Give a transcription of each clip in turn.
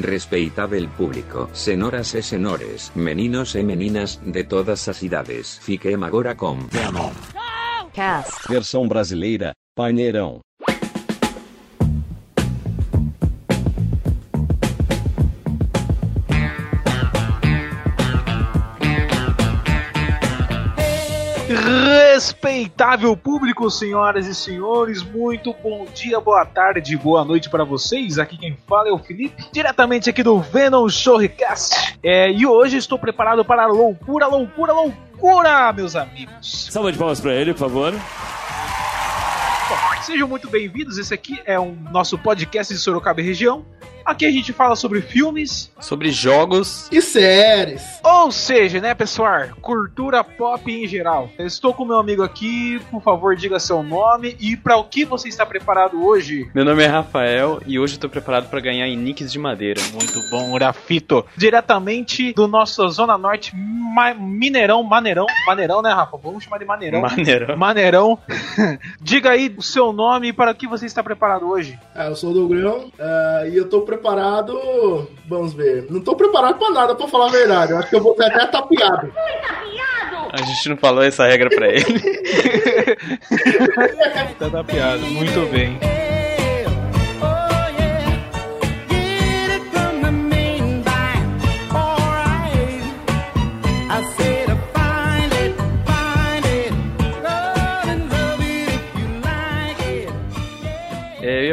Respeitável público, senoras e senores, meninos e meninas, de todas as idades. Fiquem agora com Venom. Cast. Versão brasileira, Paineirão. Respeitável público, senhoras e senhores, muito bom dia, boa tarde, boa noite para vocês. Aqui quem fala é o Felipe, diretamente aqui do Venom Showcast. É, e hoje estou preparado para a loucura, loucura, loucura, meus amigos. Salva de palmas pra ele, por favor. Bom, sejam muito bem-vindos. Esse aqui é o nosso podcast de Sorocaba e região. Aqui a gente fala sobre filmes, sobre jogos e séries. Ou seja, né, pessoal, cultura pop em geral. Eu estou com meu amigo aqui, por favor, diga seu nome e para o que você está preparado hoje. Meu nome é Rafael e hoje estou preparado para ganhar em nicks de madeira. Muito bom, Grafito. Diretamente do nosso Zona Norte, Ma Mineirão, Maneirão, Maneirão, né, Rafa? Vamos chamar de Maneirão. Maneirão. Maneirão. diga aí o seu nome e para o que você está preparado hoje. Ah, eu sou o Dogrão uh, e eu estou preparado. Vamos ver. Não tô preparado pra nada, pra falar a verdade. Eu acho que eu vou ter até tapeado. A gente não falou essa regra pra ele. tá tapeado. Muito bem.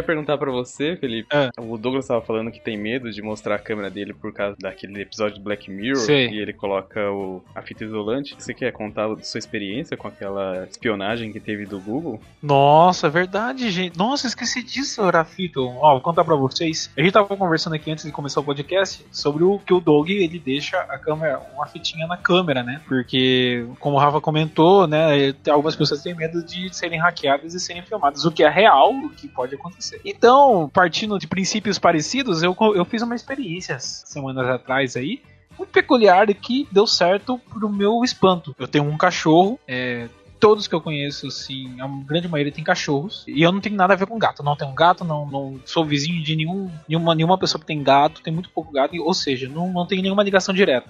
Perguntar pra você, Felipe. Ah. O Douglas tava falando que tem medo de mostrar a câmera dele por causa daquele episódio de Black Mirror. Sei. E ele coloca o, a fita isolante. Você quer contar a sua experiência com aquela espionagem que teve do Google? Nossa, é verdade, gente. Nossa, esqueci disso, Rafito. Ó, vou contar pra vocês. A gente tava conversando aqui antes de começar o podcast sobre o que o Doug ele deixa a câmera, uma fitinha na câmera, né? Porque, como o Rafa comentou, né, algumas pessoas têm medo de serem hackeadas e serem filmadas, o que é real, o que pode acontecer. Então, partindo de princípios parecidos, eu, eu fiz uma experiência semanas atrás aí, muito peculiar e que deu certo pro meu espanto. Eu tenho um cachorro, é, todos que eu conheço, assim, a grande maioria tem cachorros. E eu não tenho nada a ver com gato. Não tenho gato, não, não sou vizinho de nenhum, nenhuma, nenhuma pessoa que tem gato, tem muito pouco gato, ou seja, não, não tenho nenhuma ligação direta.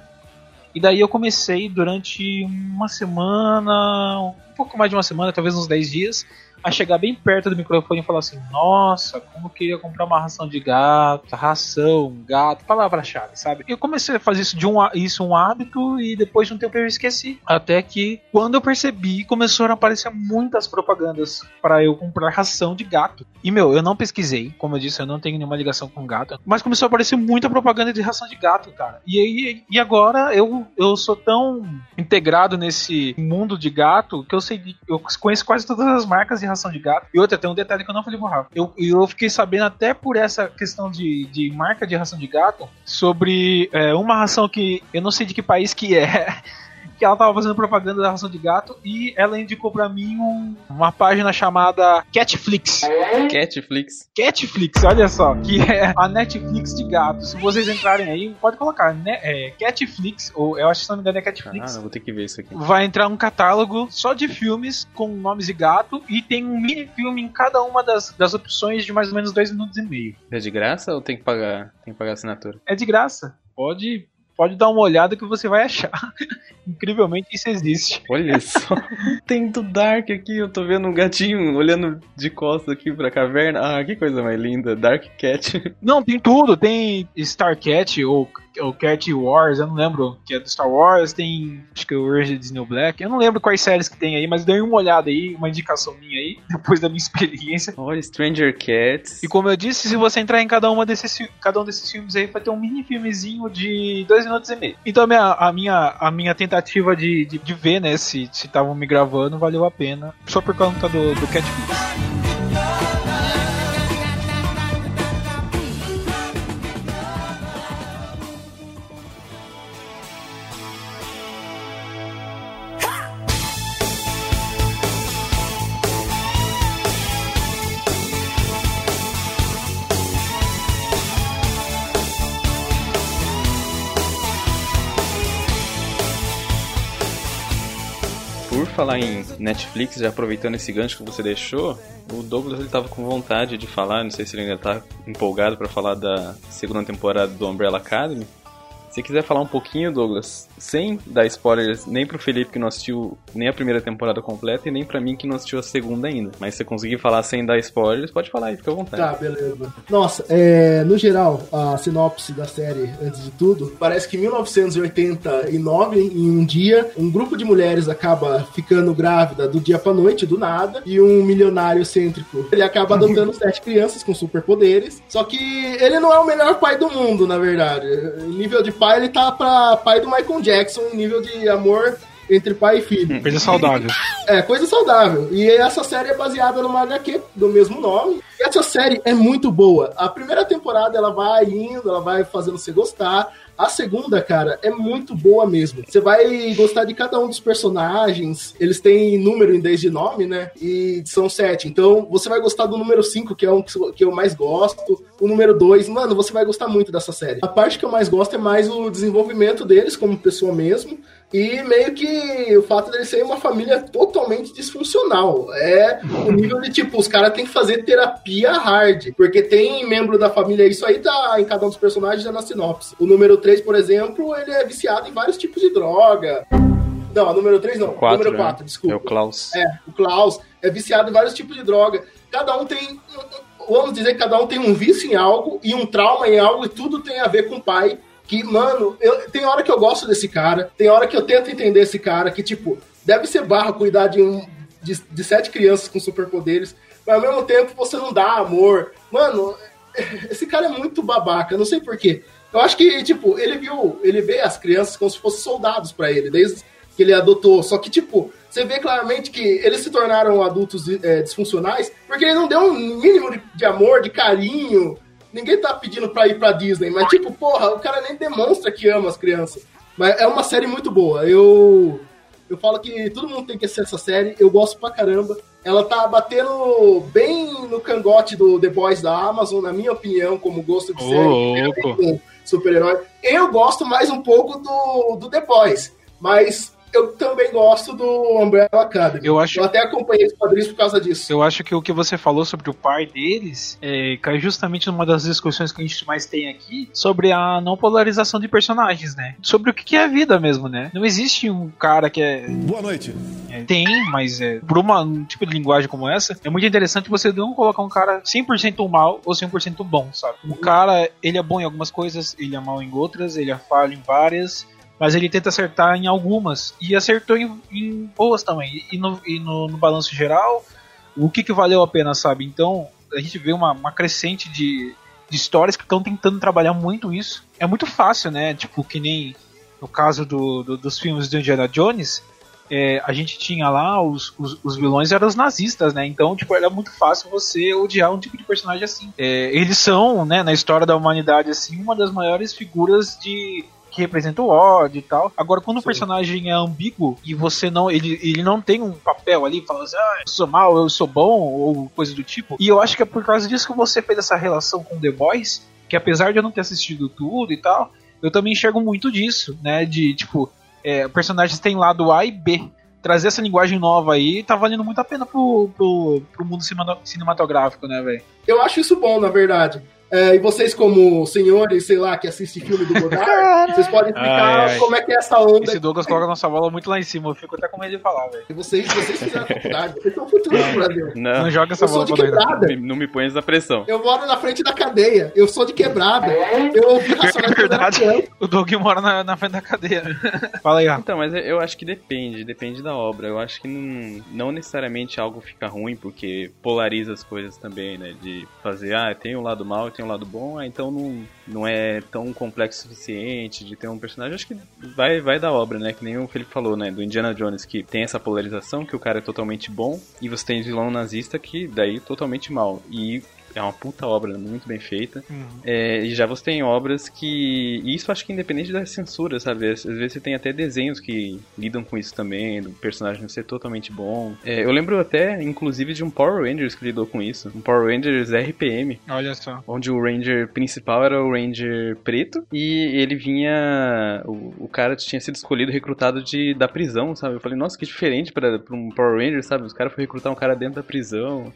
E daí eu comecei durante uma semana, um pouco mais de uma semana, talvez uns 10 dias, a chegar bem perto do microfone e falar assim: Nossa, como eu queria comprar uma ração de gato, ração, gato, palavra-chave, sabe? Eu comecei a fazer isso de um, isso um hábito e depois de um tempo eu esqueci. Até que quando eu percebi, começaram a aparecer muitas propagandas para eu comprar ração de gato. E meu, eu não pesquisei, como eu disse, eu não tenho nenhuma ligação com gato, mas começou a aparecer muita propaganda de ração de gato, cara. E aí, e agora eu, eu sou tão integrado nesse mundo de gato que eu sei, eu conheço quase todas as marcas de ração de gato. E outra, tem um detalhe que eu não falei pro Rafa. Eu, eu fiquei sabendo até por essa questão de, de marca de ração de gato sobre é, uma ração que eu não sei de que país que é. Que ela tava fazendo propaganda da ração de gato e ela indicou para mim um, uma página chamada Catflix. Catflix. Catflix, olha só, que é a Netflix de gato. Se vocês entrarem aí, pode colocar, né? É, Catflix, ou eu acho que se não me engano é Catflix. Ah, vou ter que ver isso aqui. Vai entrar um catálogo só de filmes com nomes de gato e tem um mini filme em cada uma das, das opções de mais ou menos dois minutos e meio. É de graça ou tem que pagar? Tem que pagar assinatura? É de graça. Pode pode dar uma olhada que você vai achar. Incrivelmente isso existe. Olha só. Tem do Dark aqui, eu tô vendo um gatinho olhando de costas aqui pra caverna. Ah, que coisa mais linda. Dark Cat. Não, tem tudo. Tem Star Cat ou, ou Cat Wars, eu não lembro. Que é do Star Wars. Tem acho que o Urge Disney Black. Eu não lembro quais séries que tem aí, mas dei uma olhada aí, uma indicação minha aí, depois da minha experiência. Olha, Stranger Cats. E como eu disse, se você entrar em cada, uma desses, cada um desses filmes aí, vai ter um mini filmezinho de dois minutos e meio. Então a minha, a minha, a minha tentativa de, de, de ver, né, se estavam me gravando, valeu a pena. Só por conta do, do Catflix. Falar em Netflix, já aproveitando esse gancho que você deixou, o Douglas ele tava com vontade de falar, não sei se ele ainda tá empolgado para falar da segunda temporada do Umbrella Academy. Se quiser falar um pouquinho, Douglas, sem dar spoilers nem pro Felipe que não assistiu nem a primeira temporada completa e nem pra mim que não assistiu a segunda ainda. Mas se você conseguir falar sem dar spoilers, pode falar aí, fica à vontade. Tá, beleza. Nossa, é, no geral, a sinopse da série, antes de tudo, parece que em 1989, em um dia, um grupo de mulheres acaba ficando grávida do dia pra noite, do nada, e um milionário excêntrico, ele acaba adotando sete crianças com superpoderes, só que ele não é o melhor pai do mundo, na verdade. Nível de pai, ele tá pra pai do Michael Jackson, em nível de amor entre pai e filho. Coisa saudável. É, coisa saudável. E essa série é baseada numa HQ do mesmo nome. E essa série é muito boa. A primeira temporada ela vai indo, ela vai fazendo você gostar. A segunda, cara, é muito boa mesmo. Você vai gostar de cada um dos personagens. Eles têm número em vez de nome, né? E são sete. Então, você vai gostar do número cinco, que é um que eu mais gosto. O número dois, mano, você vai gostar muito dessa série. A parte que eu mais gosto é mais o desenvolvimento deles como pessoa mesmo. E meio que o fato deles serem uma família totalmente disfuncional. É o nível de tipo, os caras têm que fazer terapia hard. Porque tem membro da família, isso aí tá em cada um dos personagens já na sinopse. O número 3, por exemplo, ele é viciado em vários tipos de droga. Não, o número 3 não. Quatro, número né? 4, desculpa. É o Klaus. É, o Klaus é viciado em vários tipos de droga. Cada um tem. Vamos dizer que cada um tem um vício em algo e um trauma em algo, e tudo tem a ver com o pai. Que, mano, eu, tem hora que eu gosto desse cara, tem hora que eu tento entender esse cara, que, tipo, deve ser barra cuidar de, um, de, de sete crianças com superpoderes, mas ao mesmo tempo você não dá amor. Mano, esse cara é muito babaca, não sei porquê. Eu acho que, tipo, ele viu, ele vê as crianças como se fossem soldados para ele, desde que ele adotou. Só que, tipo, você vê claramente que eles se tornaram adultos é, disfuncionais porque ele não deu um mínimo de, de, amor, de carinho. Ninguém tá pedindo pra ir pra Disney, mas, tipo, porra, o cara nem demonstra que ama as crianças. Mas é uma série muito boa. Eu. Eu falo que todo mundo tem que assistir essa série. Eu gosto pra caramba. Ela tá batendo bem no cangote do The Boys da Amazon, na minha opinião, como gosto de série. louco. Super-herói. Eu gosto mais um pouco do, do The Boys. Mas eu também gosto do Umbrella Academy. Eu acho- eu até acompanhei os quadrinhos por causa disso. Eu acho que o que você falou sobre o pai deles é, cai justamente numa das discussões que a gente mais tem aqui sobre a não polarização de personagens, né? Sobre o que que é a vida mesmo, né? Não existe um cara que é. Boa noite. é, tem, mas é, por uma, um tipo de linguagem como essa, é muito interessante você não colocar um cara 100% mal ou 100% bom, sabe? O cara, ele é bom em algumas coisas, ele é mal em outras, ele é falho em várias. Mas ele tenta acertar em algumas. E acertou em, em boas também. E, no, e no, no balanço geral, o que, que valeu a pena, sabe? Então, a gente vê uma, uma crescente de, de histórias que estão tentando trabalhar muito isso. É muito fácil, né? Tipo, que nem no caso do, do- dos filmes do Indiana Jones, é, a gente tinha lá os, os, os vilões eram os nazistas, né? Então, tipo, era muito fácil você odiar um tipo de personagem assim. É, eles são, né, na história da humanidade, assim, uma das maiores figuras de que representa o ódio e tal. Agora, quando o personagem é ambíguo e você não. Ele, ele não tem um papel ali, fala assim, ah, eu sou mal, eu sou bom, ou coisa do tipo. E eu acho que é por causa disso que você fez essa relação com The Boys, que apesar de eu não ter assistido tudo e tal, eu também enxergo muito disso, né? De tipo, é, personagens têm lado A e B. Trazer essa linguagem nova aí tá valendo muito a pena pro, pro, pro mundo cinema- cinematográfico, né, velho? Eu acho isso bom, na verdade. É, e vocês, como senhores, sei lá, que assistem filme do Godard, vocês podem explicar Ai, ai. como é que é essa onda. Esse Douglas coloca a nossa bola muito lá em cima, eu fico até com medo de falar, velho. Vocês, vocês fizeram faculdade, vocês são o futuro do Brasil. Não, Não joga essa Eu sou bola de pra nós. não. quebrada. me- não me põe essa pressão. Eu moro na frente da cadeia. Eu sou de quebrada. Eu ouvi Racionais era Verdade. O Doug mora na, na frente da cadeia. Fala aí, ó. Então, mas eu acho que depende, depende da obra. Eu acho que não, não necessariamente algo fica ruim porque polariza as coisas também, né? De fazer, ah, tem um lado mal e tem um lado bom, ah, então não, não é tão complexo o suficiente de ter um personagem. Acho que vai, vai da obra, né? Que nem o Felipe falou, né? Do Indiana Jones, que tem essa polarização, que o cara é totalmente bom, e você tem vilão nazista que daí totalmente mal. E é uma puta obra, muito bem feita. Uhum. É, e já você tem obras que. E isso acho que independente da censura, sabe? Às vezes você tem até desenhos que lidam com isso também, do personagem ser totalmente bom. É, eu lembro até, inclusive, de um Power Rangers que lidou com isso. Um Power Rangers RPM, Olha só. onde o Ranger principal era o Ranger preto e ele vinha. O, o cara tinha sido escolhido, recrutado de, da prisão, sabe? Eu falei, nossa, que diferente pra um Power Ranger, sabe? Os caras foram recrutar um cara dentro da prisão.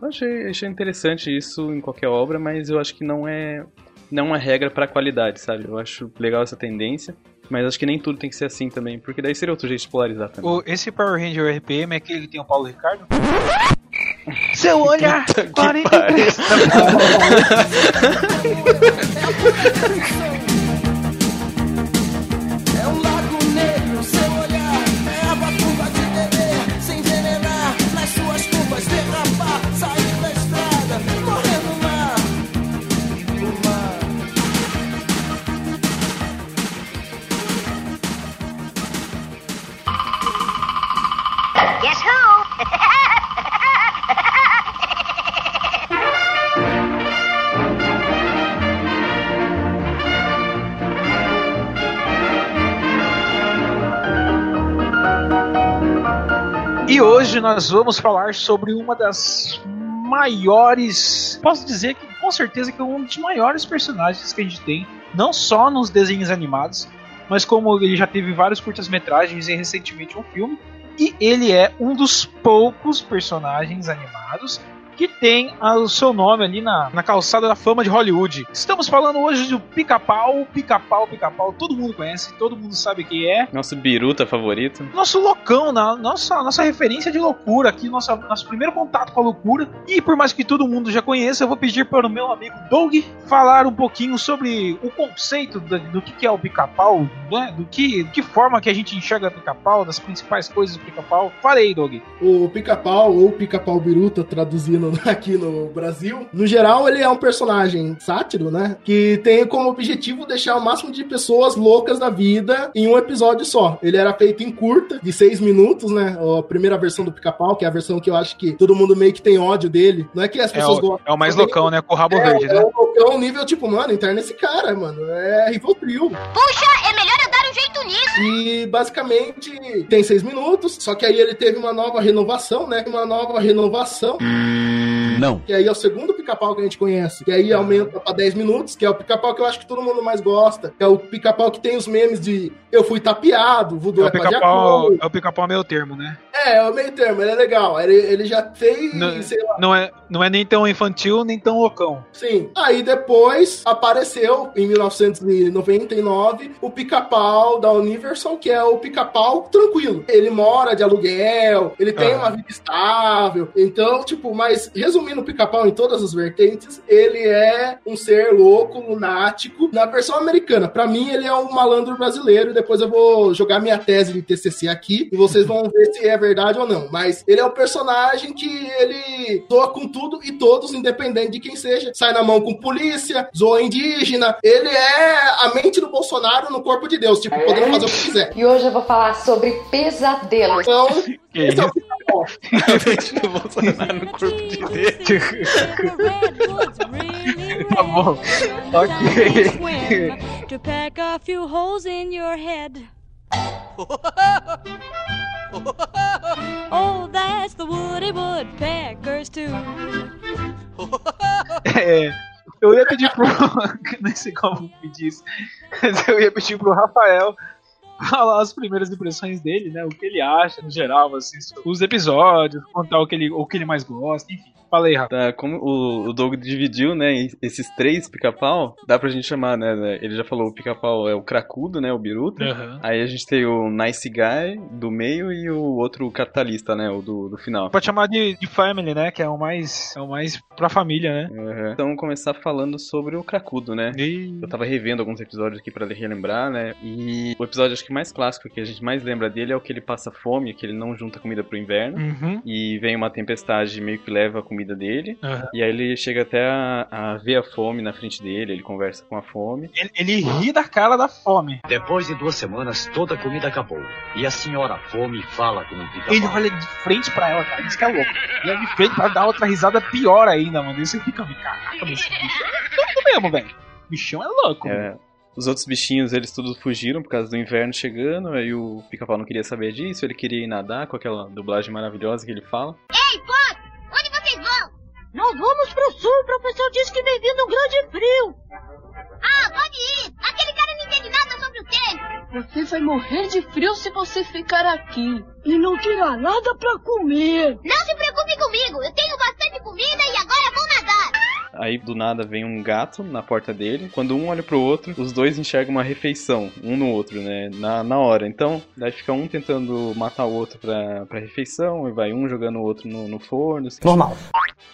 Eu achei, achei interessante isso em qualquer obra, mas eu acho que não é não é uma regra pra qualidade, sabe? Eu acho legal essa tendência, mas acho que nem tudo tem que ser assim também, porque daí seria outro jeito de polarizar também. O- esse Power Ranger RPM é aquele que tem o Paulo Ricardo? Seu olhar! Puta que 43. hoje nós vamos falar sobre uma das maiores. Posso dizer que com certeza que é um dos maiores personagens que a gente tem, não só nos desenhos animados, mas como ele já teve vários curtas-metragens e recentemente um filme. E ele é um dos poucos personagens animados que tem o seu nome ali na, na calçada da fama de Hollywood. Estamos falando hoje do Pica-Pau, Pica-Pau, Pica-Pau, todo mundo conhece, todo mundo sabe quem é. Nosso biruta favorito. Nosso loucão, na, nossa, nossa referência de loucura aqui, nossa, nosso primeiro contato com a loucura. E por mais que todo mundo já conheça, eu vou pedir para o meu amigo Doug falar um pouquinho sobre o conceito do, do que, que é o pica-pau, né? do que, de que forma que a gente enxerga o pica-pau, das principais coisas do pica-pau. Fale aí, Doug. O pica-pau, ou pica-pau biruta, traduzindo aqui no Brasil, no geral, ele é um personagem sátiro, né? Que tem como objetivo deixar o máximo de pessoas loucas da vida em um episódio só. Ele era feito em curta, de seis minutos, né? A primeira versão do pica-pau, que é a versão que eu acho que todo mundo meio que tem ódio dele. Não é que as É pessoas o, gostam. é o mais loucão, né? Com o rabo É, verde, é né? um loucão nível tipo, mano, interna esse cara, mano. É Rivotril. Puxa, é melhor eu dar um jeito nisso. E basicamente tem seis minutos, só que aí ele teve uma nova renovação, né? Uma nova renovação, Não. que aí é o segundo pica-pau que a gente conhece, que aí aumenta pra 10 minutos, que é o pica-pau que eu acho que todo mundo mais gosta. É o pica-pau que tem os memes de eu fui tapeado, voodoo É é, o pra pica-pau Jacu. é o pica-pau meio termo, né? É, é o meio termo, ele é legal. Ele, ele já fez, Não- sei lá, Não é, não é nem tão infantil, nem tão loucão. Sim. Aí depois apareceu, em 1999, o pica-pau da Universal, que é o pica-pau tranquilo. Ele mora de aluguel, ele tem Ah. uma vida estável. Então, tipo, mas resumindo o pica-pau em todas as vertentes, ele é um ser louco, lunático. Na versão americana, pra mim, ele é um malandro brasileiro. Depois eu vou jogar minha tese de TCC aqui e vocês vão ver se é verdade ou não. Mas ele é um personagem que ele zoa com tudo e todos, independente de quem seja. Sai na mão com polícia, zoa indígena. Ele é a mente do Bolsonaro no corpo de Deus, tipo, podendo fazer o que quiser. E hoje eu vou falar sobre pesadelos. Então, Que esse é o do Bolsonaro no corpo de Deus. Tá bom. Ok. To peck a few holes in your head. Oh, that's the Woody Woodpeckers too. É, eu ia pedir pro. Não sei como pedir isso. Mas eu ia pedir pro Rafael as primeiras impressões dele, né? O que ele acha, no geral, assim, os episódios, contar o que ele, o que ele mais gosta, enfim. Fala aí, Rafa. Tá, como o, o Doug dividiu, né, esses três pica-pau, dá pra gente chamar, né, né, ele já falou o pica-pau é o cracudo, né, o biruta. Aham. Aí a gente tem o Nice Guy do meio e o outro capitalista, né, o do, do final. Pode chamar de, de family, né? Que é o mais. É o mais pra família, né? Uhum. Então, vamos começar falando sobre o cracudo, né? E. Eu tava revendo alguns episódios aqui pra relembrar, né? E o episódio acho que que mais clássico, que a gente mais lembra dele é o que ele passa fome, que ele não junta comida pro inverno. Uhum. E vem uma tempestade meio que leva a comida dele. Aham. E aí ele chega até a, a ver a fome na frente dele, ele conversa com a fome. Ele, ele ri da cara da fome. Depois de duas semanas, toda a comida acabou. E a senhora fome fala com o pica-pau. Ele olha de frente pra ela, cara. Isso que é louco. E aí de frente pra dar outra risada pior ainda, mano. E você fica, caraca, bicho é louco mesmo, velho. O bichão é louco. mano. É, os outros bichinhos, eles todos fugiram por causa do inverno chegando, aí o pica-pau não queria saber disso, ele queria ir nadar com aquela dublagem maravilhosa que ele fala. Ei, Fox! Nós vamos pro sul, o professor disse que vem vindo um grande frio. Ah, pode ir! Aquele cara não entende nada sobre o tempo! Você vai morrer de frio se você ficar aqui. E não terá nada pra comer. Não se preocupe comigo! Eu tenho bastante comida e agora vou nadar! Aí do nada vem um gato na porta dele. Quando um olha pro outro, os dois enxergam uma refeição, um no outro, né? Na, na hora. Então, daí fica um tentando matar o outro pra, pra refeição, e vai um jogando o outro no, no forno. assim. Normal.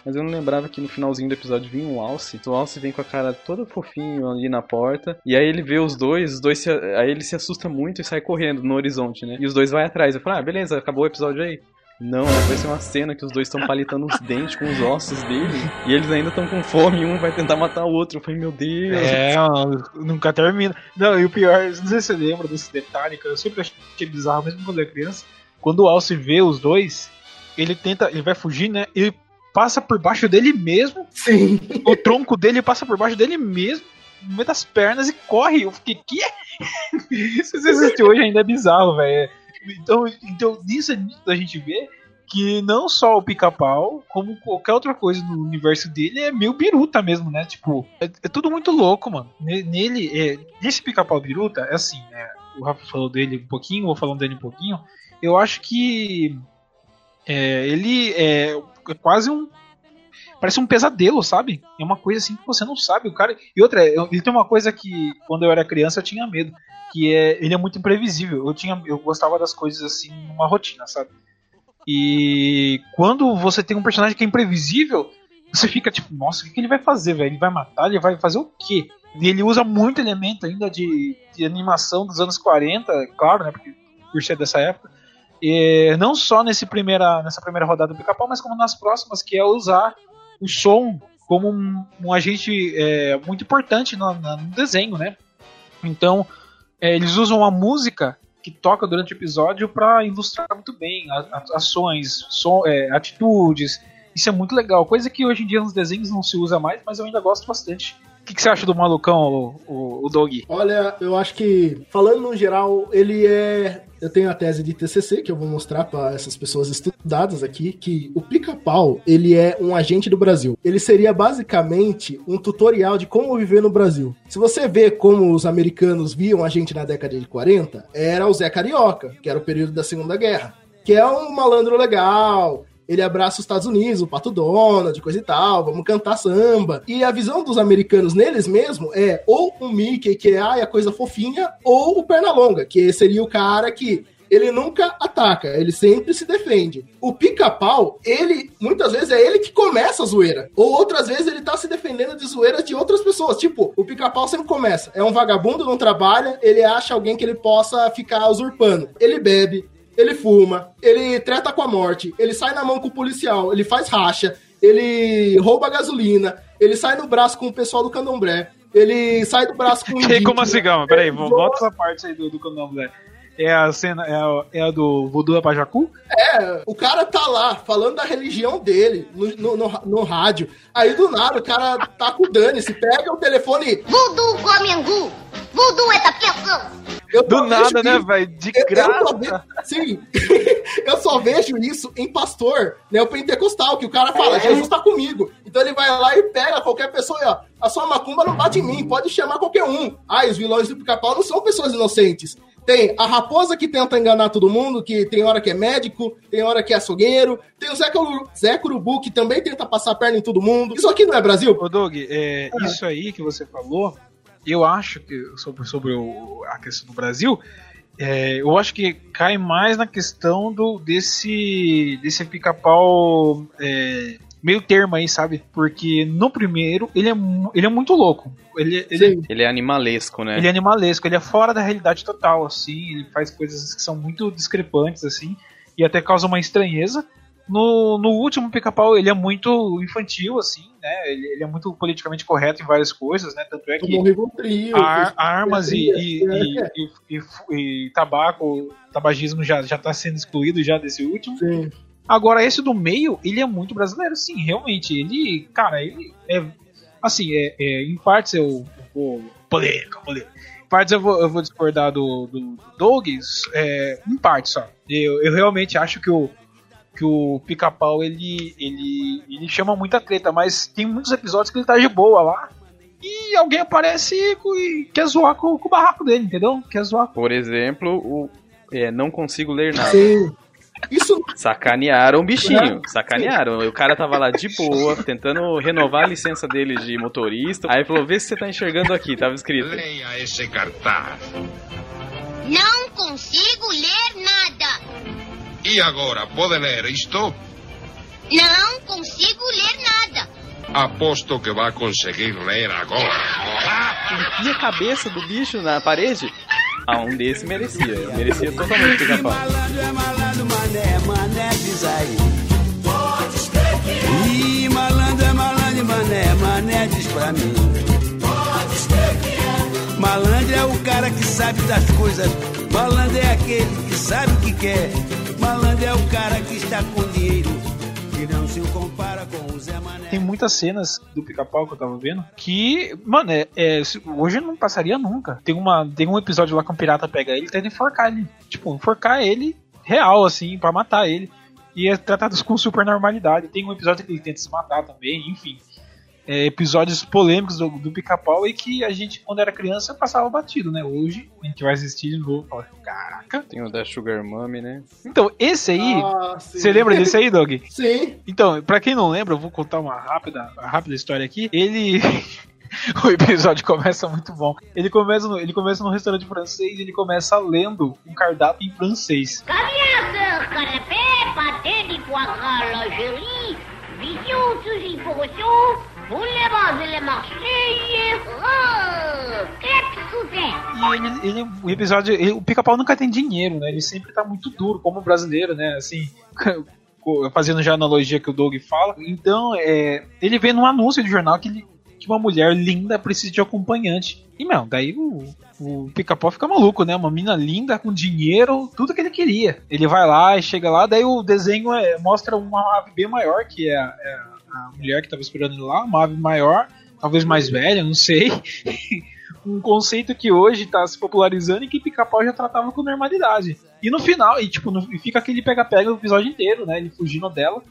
Mas eu não lembrava que no finalzinho do episódio vinha um Alce. O Alce vem com a cara toda fofinho ali na porta. E aí ele vê os dois, os dois se, aí ele se assusta muito e sai correndo no horizonte, né? E os dois vai atrás. Eu falo, ah, beleza, acabou o episódio aí. Não, vai ser uma cena que os dois estão palitando os dentes com os ossos dele. E eles ainda estão com fome e um vai tentar matar o outro. Eu falei, meu Deus. É, mano, nunca termina. Não, e o pior, não sei se você lembra desse detalhe, que eu sempre achei bizarro, mesmo quando eu era criança. Quando o Alce vê os dois, ele tenta, ele vai fugir, né? Ele passa por baixo dele mesmo. Sim. O tronco dele passa por baixo dele mesmo, no meio das pernas e corre. Eu fiquei, que? Se você assistiu hoje ainda é bizarro, velho. Então, então, nisso é a gente vê que não só o pica-pau, como qualquer outra coisa no universo dele é meio biruta mesmo, né? Tipo, é, é tudo muito louco, mano. Ne- Nele, é, nesse pica-pau biruta, é assim, né? O Rafa falou dele um pouquinho, vou falando dele um pouquinho. Eu acho que é, ele é quase um. Parece um pesadelo, sabe? É uma coisa assim que você não sabe. O cara. E outra, ele tem uma coisa que quando eu era criança eu tinha medo. Que é. Ele é muito imprevisível. Eu, tinha, eu gostava das coisas assim numa rotina, sabe? E quando você tem um personagem que é imprevisível, você fica tipo, nossa, o que, ele vai fazer, velho? Ele vai matar? Ele vai fazer o quê? E ele usa muito elemento ainda de, de animação dos anos 40, claro, né? Porque por ser dessa época. E não só nesse primeira, nessa primeira rodada do pica-pau, mas como nas próximas, que é usar o som como um, um agente é, muito importante no, no desenho, né? Então, é, eles usam a música que toca durante o episódio para ilustrar muito bem a- a- ações, som- é, atitudes. Isso é muito legal, coisa que hoje em dia nos desenhos não se usa mais, mas eu ainda gosto bastante. O que, que você acha do malucão, o, o, o Dog? Olha, eu acho que, falando no geral, ele é. Eu tenho a tese de TCC que eu vou mostrar para essas pessoas estudadas aqui que o pica-pau ele é um agente do Brasil. Ele seria basicamente um tutorial de como viver no Brasil. Se você vê como os americanos viam a gente na década de 40, era o Zé Carioca, que era o período da Segunda Guerra, que é um malandro legal. Ele abraça os Estados Unidos, o Pato Donald, coisa e tal, vamos cantar samba. E a visão dos americanos neles mesmo é ou o Mickey, que é ai, a coisa fofinha, ou o Pernalonga, que seria o cara que ele nunca ataca, ele sempre se defende. O pica-pau, ele, muitas vezes é ele que começa a zoeira. Ou outras vezes ele tá se defendendo de zoeiras de outras pessoas. Tipo, o pica-pau sempre começa. É um vagabundo, não trabalha, ele acha alguém que ele possa ficar usurpando. Ele bebe, ele fuma, ele treta com a morte, ele sai na mão com o policial, ele faz racha, ele rouba gasolina, ele sai no braço com o pessoal do candomblé, ele sai do braço com o E indígena. como assim, calma? Peraí, volta essa parte aí do, do candomblé. É a cena, é a, é a do Voodoo da Pajacu? É, o cara tá lá falando da religião dele no, no, no, no rádio. Aí do nada o cara tá com o Dani, se pega o telefone. Voodoo come angu! Voodoo é tapiação! Eu Do nada, né, velho? De eu- eu graça. vejo- sim, eu só vejo isso em pastor, né? O pentecostal, que o cara fala, Jesus tá comigo. Então ele vai lá e pega qualquer pessoa e ó, a sua macumba não bate em mim, pode chamar qualquer um. Ah, os vilões do pica-pau não são pessoas inocentes. Tem a raposa que tenta enganar todo mundo, que tem hora que é médico, tem hora que é açougueiro, tem o Zé, Curu- Zé Curubu, que também tenta passar a perna em todo mundo. Isso aqui não é Brasil? Ô, Doug, é, isso aí que você falou, eu acho que sobre, sobre o- a questão do Brasil, é, eu acho que cai mais na questão do desse, desse pica-pau é, meio termo aí, sabe? Porque no primeiro ele é, ele é muito louco. Ele, ele, Ele é animalesco, né? ele é animalesco, ele é fora da realidade total, assim. Ele faz coisas que são muito discrepantes, assim, e até causa uma estranheza. No, no último pica-pau ele é muito infantil, assim, né? Ele, ele é muito politicamente correto em várias coisas, né? Tanto é que ar- armas e, e, É, e, e- e- tabaco, tabagismo já, já tá sendo excluído já desse último. Sim. Agora, esse do meio, ele é muito brasileiro, sim, realmente. Ele, cara, ele é. Assim, é, é, em partes eu, vou. Polêmica, polêmica. Em partes eu vou, eu vou discordar do, do, do Doug, é, em parte só. Eu, eu realmente acho que o, que o pica-pau ele, ele, ele chama muita treta, mas tem muitos episódios que ele tá de boa lá. E alguém aparece e quer zoar com, com o barraco dele, entendeu? Quer zoar Por exemplo, o é, não consigo ler nada. Sim. Isso Sacanearam o bichinho, sacanearam. O cara tava lá de boa, tentando renovar a licença dele de motorista. Aí falou: vê se você tá enxergando aqui, tava escrito. Leia esse cartaz. Não consigo ler nada. E agora, pode ler isto? Não consigo ler nada. Aposto que vai conseguir ler agora. E a cabeça do bicho na parede? Ah, um desse merecia. Merecia totalmente pica-pau. Malandro é malandro, mané, mané diz aí. Pode escrever. Ih, malandro é malandro, mané, mané diz pra mim. Pode escrever. Malandro é o cara que sabe das coisas. Malandro é aquele que sabe o que quer. Malandro é o cara que está com dinheiro. Não se compara com o Zé Mané. tem muitas cenas do pica-pau que eu tava vendo que, mano, é, é, hoje não passaria nunca. Tem, uma, tem um episódio lá que um pirata pega ele e tenta enforcar ele. Tipo, enforcar ele real, assim, pra matar ele. E é tratado com super normalidade. Tem um episódio que ele tenta se matar também, enfim. É, episódios polêmicos do, do pica-pau e que a gente, quando era criança, passava batido, né? Hoje a gente vai assistir de novo. e Fala, caraca. Tem o da Sugar Mummy, né? Então, esse aí. Ah. Você lembra desse aí, Doug? Sim. Então, pra quem não lembra, eu vou contar uma rápida, uma rápida história aqui. Ele. o episódio começa muito bom. Ele começa, no, ele começa num restaurante francês e ele começa lendo um cardápio em francês. E ele, ele- o episódio. ele- o pica-pau nunca tem dinheiro, né? Ele sempre tá muito duro, como brasileiro, né? Assim. Fazendo já a analogia que o Doug fala. Então, é, ele vê num anúncio de jornal que, ele- que uma mulher linda precisa de acompanhante. E, meu, daí o, o pica-pau fica maluco, né? Uma mina linda, com dinheiro, tudo que ele queria. Ele vai lá e chega lá, daí o desenho é- mostra uma ave bem maior, que é, é a mulher que tava esperando ele lá, uma ave maior, talvez mais velha, não sei. um conceito que hoje está se popularizando e que pica-pau já tratava com normalidade. E no final, e tipo, no- e fica aquele pega-pega o episódio inteiro, né? Ele fugindo dela.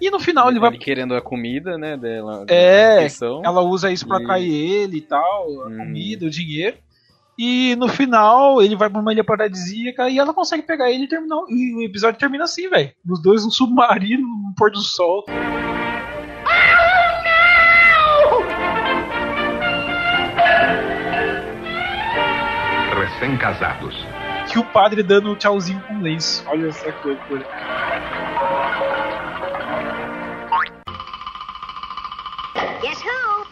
E no final ele vai. Ele querendo a comida, né? Dela, É, ela usa isso pra E- cair ele e tal, a Hum. comida, o dinheiro. E no final ele vai pra uma ilha paradisíaca e ela consegue pegar ele e terminar. E o episódio termina assim, velho. Os dois no submarino, no pôr do sol. Recém-casados. E o padre dando um tchauzinho com lenço. Olha essa que loucura. Guess who?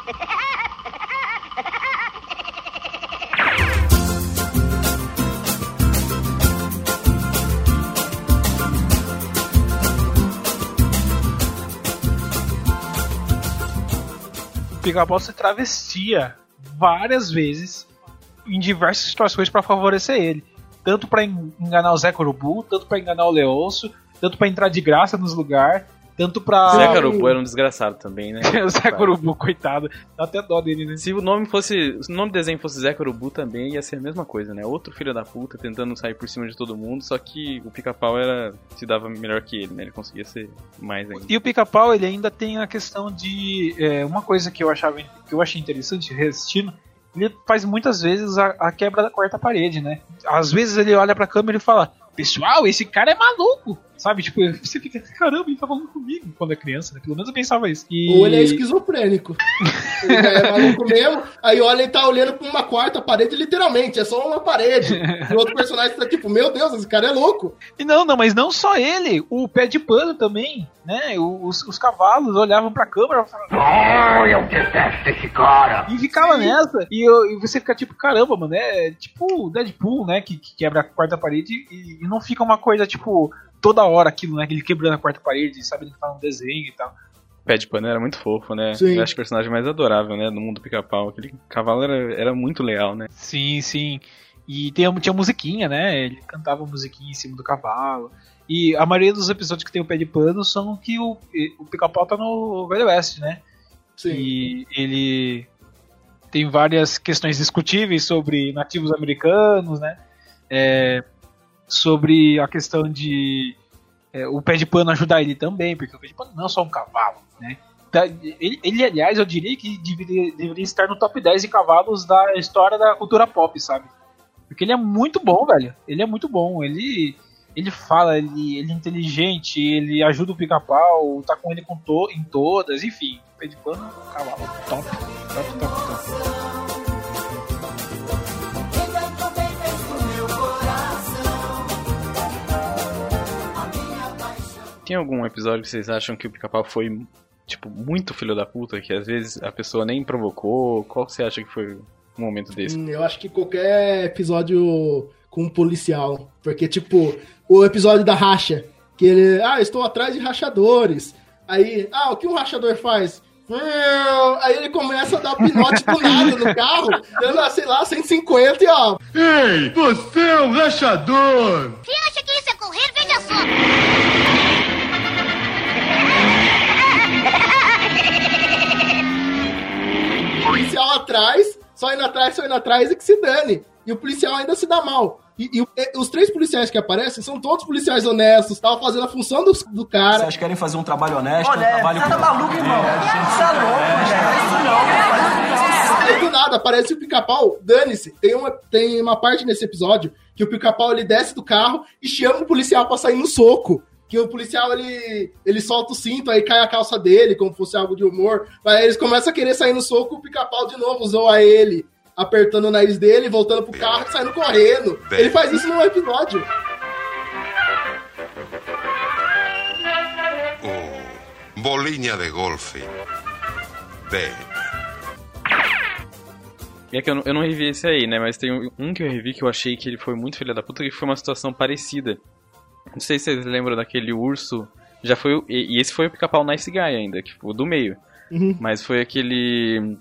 O pica-pau se travestia várias vezes em diversas situações pra favorecer ele. Tanto pra en- enganar o Zé Corubu, tanto pra enganar o Leôncio, tanto pra entrar de graça nos lugares, tanto pra. Zé Carubu era um desgraçado também, né? o Zé Corubu, coitado. Dá até dó dele, né? Se o nome fosse. Se o nome do desenho fosse Zé Carubu também, ia ser a mesma coisa, né? Outro filho da puta tentando sair por cima de todo mundo, só que o pica-pau era. se dava melhor que ele, né? Ele conseguia ser mais ainda. E o pica-pau, ele ainda tem a questão de. é, uma coisa que eu achava que eu achei interessante reassistindo. Ele faz muitas vezes a, a quebra da quarta parede, né? Às vezes ele olha pra câmera e fala: Pessoal, esse cara é maluco. Sabe? Tipo, você fica, caramba, ele tá falando comigo quando é criança, né? Pelo menos eu pensava isso. E... Ou ele é esquizofrênico. ele é maluco mesmo, aí olha e tá olhando pra uma quarta parede, literalmente, é só uma parede. E o outro personagem tá tipo, meu Deus, esse cara é louco. E não, não, mas não só ele, o pé de pano também, né? Os, os cavalos olhavam pra câmera e falavam, Oh, eu detesto esse cara. E ficava nessa, e, eu- e você fica tipo, caramba, mano, é tipo o Deadpool, né? Que, que quebra a quarta parede e, e não fica uma coisa, tipo, toda hora aquilo, né? Ele quebrando a quarta parede, sabe? Ele tá no desenho e tal. Pé de Pano era muito fofo, né? Sim. Eu acho o personagem mais adorável, né? Do mundo pica-pau. Aquele cavalo era, era muito leal, né? Sim, sim. E tem, tinha musiquinha, né? Ele cantava musiquinha em cima do cavalo. E a maioria dos episódios que tem o pé de pano são que o, o pica-pau tá no Velho Oeste, né? Sim. E ele tem várias questões discutíveis sobre nativos americanos, né? É, sobre a questão de é, o pé de pano ajudar ele também, porque o pé de pano não é só um cavalo, né? Da- Ele, ele, aliás, eu diria que deveria, deveria estar no top 10 de cavalos da história da cultura pop, sabe? Porque ele é muito bom, velho. Ele é muito bom. Ele, ele fala, ele, ele é inteligente, ele ajuda o pica-pau, tá com ele com to, em todas, enfim. Pé de pano, cavalo, top, top, top, top. Tem algum episódio que vocês acham que o pica-pau foi, tipo, muito filho da puta? Que às vezes a pessoa nem provocou? Qual que você acha que foi um momento desse? Hum, Eu acho que qualquer episódio com um policial. Porque, tipo, o episódio da racha, que ele, ah, estou atrás de rachadores. Aí, ah, o que um rachador faz? Aí ele começa a dar pinote do nada no carro, dando, sei lá, 150 e ó. Ei, você é um rachador! Se acha que isso é correr, veja só. Só indo atrás, só indo atrás e que se dane. E o policial ainda se dá mal. E, e e os três policiais que aparecem são todos policiais honestos, estavam fazendo a função do, do cara. Vocês querem fazer um trabalho honesto, Olha, um trabalho você tá maluco, irmão? Você é louco, Aí do nada aparece o pica-pau, dane-se. Tem uma, tem uma parte nesse episódio que o pica-pau ele desce do carro e chama o policial pra sair no soco. Que o policial ele, ele solta o cinto, aí cai a calça dele, como fosse algo de humor. Aí eles começam a querer sair no soco, o pica-pau de novo zoa ele, apertando o nariz dele, voltando pro carro e saindo correndo. Ele faz isso num episódio. Bolinha de golfe. 10. E é que eu não, eu não revi esse aí, né? Mas tem um, um que eu revi que eu achei que ele foi muito filho da puta, que foi uma situação parecida. Não sei se vocês lembram daquele urso. Já foi. o- E, esse foi o pica-pau Nice Guy ainda, que foi o do meio. Uhum. Mas foi aquele.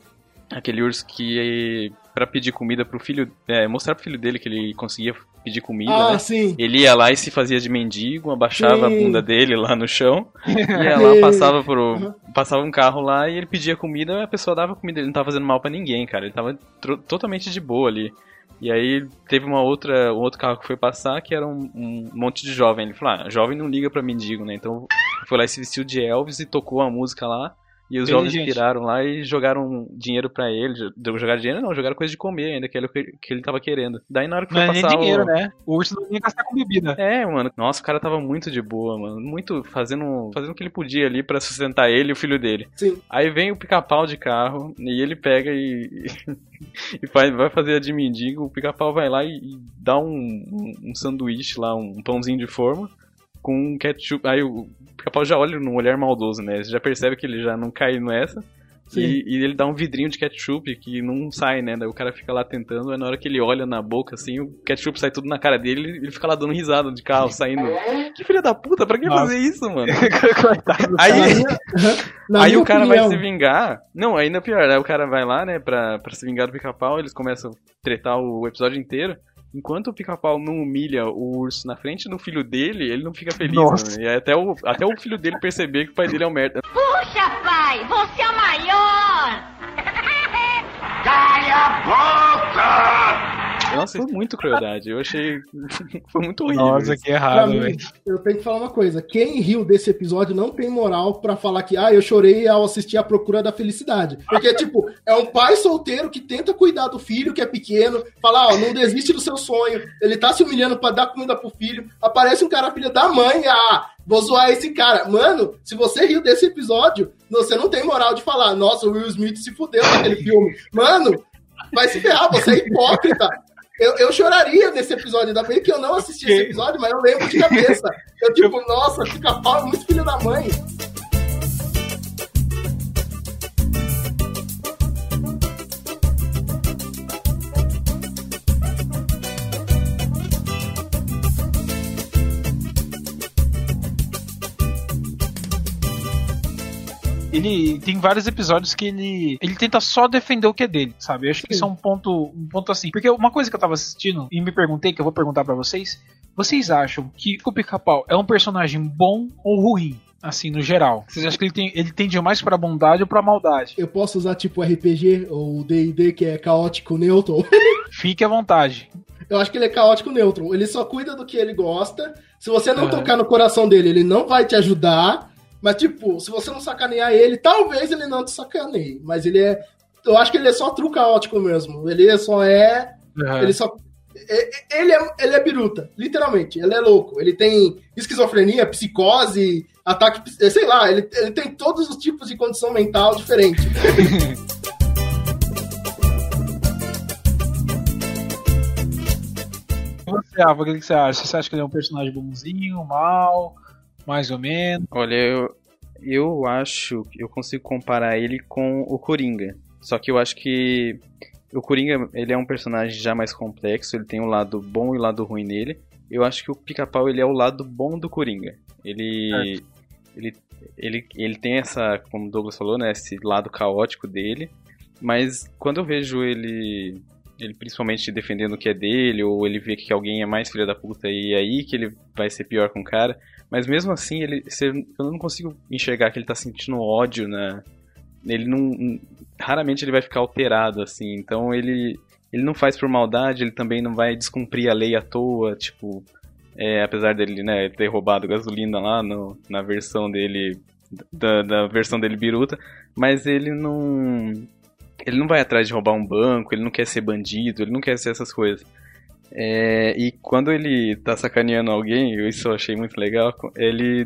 Aquele urso que. Pra pedir comida pro filho. É, mostrar pro filho dele que ele conseguia pedir comida. Ah, né? sim. Ele ia lá e se fazia de mendigo, abaixava Sim. a bunda dele lá no chão. ia lá, passava por. Passava um carro lá e ele pedia comida e a pessoa dava comida. Ele não tava fazendo mal pra ninguém, cara. Ele tava totalmente de boa ali. E aí teve uma outra, um outro carro que foi passar que era um, um monte de jovem. Ele falou: ah, jovem não liga pra mendigo, né? Então foi lá e se vestiu de Elvis e tocou a música lá. E os jovens piraram lá e jogaram dinheiro pra ele. Jo- Jogaram dinheiro não, jogaram coisa de comer ainda, que era o que ele tava querendo. Daí na hora que Não foi é nem passar dinheiro, o... né? O urso não ia gastar com bebida. É, mano. Nossa, o cara tava muito de boa, mano. Muito fazendo, fazendo o que ele podia ali pra sustentar ele e o filho dele. Sim. Aí vem o pica-pau de carro e ele pega e, e faz, vai fazer a de mendigo. O pica-pau vai lá e, e dá um, um, um sanduíche lá, um pãozinho de forma com um ketchup. Aí o pica-pau já olha num olhar maldoso, né? Você já percebe que ele já não cai nessa. E, e ele dá um vidrinho de ketchup que não sai, né? Daí o cara fica lá tentando, aí na hora que ele olha na boca, assim, o ketchup sai tudo na cara dele, ele, ele fica lá dando risada de carro, saindo. Que filha da puta, pra que Nossa. fazer isso, mano? Coitado. Aí, Na aí o cara opinião- vai se vingar. Não, ainda pior, aí o cara vai lá, né, pra, pra se vingar do pica-pau, eles começam a tretar o episódio inteiro. Enquanto o pica-pau não humilha o urso na frente do filho dele, ele não fica feliz, Nossa. mano. E até o, até o filho dele perceber que o pai dele é um merda. Puxa, pai, você é o maior. Cala a boca! Nossa, foi muito crueldade. Eu achei. Foi muito horrível. Nossa, que errado, velho. eu tenho que falar uma coisa. Quem riu desse episódio não tem moral pra falar que, ah, eu chorei ao assistir A Procura da Felicidade. Porque, tipo, é um pai solteiro que tenta cuidar do filho que é pequeno, falar, ó, não desiste do seu sonho. Ele tá se humilhando pra dar comida pro filho. Aparece um cara filho da mãe, ah, vou zoar esse cara. Mano, se você riu desse episódio, você não tem moral de falar, nossa, o Will Smith se fudeu naquele filme. Mano, vai se ferrar, você é hipócrita. Eu, eu choraria nesse episódio, ainda bem que eu não assisti esse episódio, mas eu lembro de cabeça. Eu, tipo, nossa, fica pau, muito filho da mãe. Ele tem vários episódios que ele ele tenta só defender o que é dele, sabe? Eu acho que isso é um ponto um ponto assim. Porque uma coisa que eu tava assistindo e me perguntei, que eu vou perguntar pra vocês, vocês acham que o Pica-Pau é um personagem bom ou ruim? Assim, no geral. Vocês acham que ele, tem, ele tende mais pra bondade ou pra maldade? Eu posso usar, tipo, RPG ou D&D, que é caótico neutro. Fique à vontade. Eu acho que ele é caótico neutro. Ele só cuida do que ele gosta. Se você não Uhum. tocar no coração dele, ele não vai te ajudar. Mas, tipo, se você não sacanear ele, talvez ele não te sacaneie. Mas ele é. Eu acho que ele é só true caótico mesmo. Ele só é. Uhum. Ele só. e- Ele é, ele é biruta, literalmente. Ele é louco. Ele tem esquizofrenia, psicose, ataque. Sei lá, ele, ele tem todos os tipos de condição mental diferente. Você, Ava, o que você acha? Você acha que ele é um personagem bonzinho, mal, mais ou menos? Olha, eu, eu acho que eu consigo comparar ele com o Coringa. Só que eu acho que o Coringa ele é um personagem já mais complexo, ele tem o lado bom e o lado ruim nele. Eu acho que o Pica-Pau ele é o lado bom do Coringa. Ele, ele, ele, ele tem essa, como o Douglas falou, né, esse lado caótico dele. Mas quando eu vejo ele, ele principalmente defendendo o que é dele, ou ele vê que alguém é mais filha da puta e é aí que ele vai ser pior com o cara. Mas mesmo assim, ele, eu não consigo enxergar que ele tá sentindo ódio na. Ele não. Raramente ele vai ficar alterado, assim. Então ele. Ele não faz por maldade, ele também não vai descumprir a lei à toa, tipo. é, apesar dele, né, ter roubado gasolina lá no, na versão dele. Da, da versão dele biruta. Mas ele não. Ele não vai atrás de roubar um banco, ele não quer ser bandido, ele não quer ser essas coisas. É, e quando ele tá sacaneando alguém, eu- isso eu achei muito legal, ele,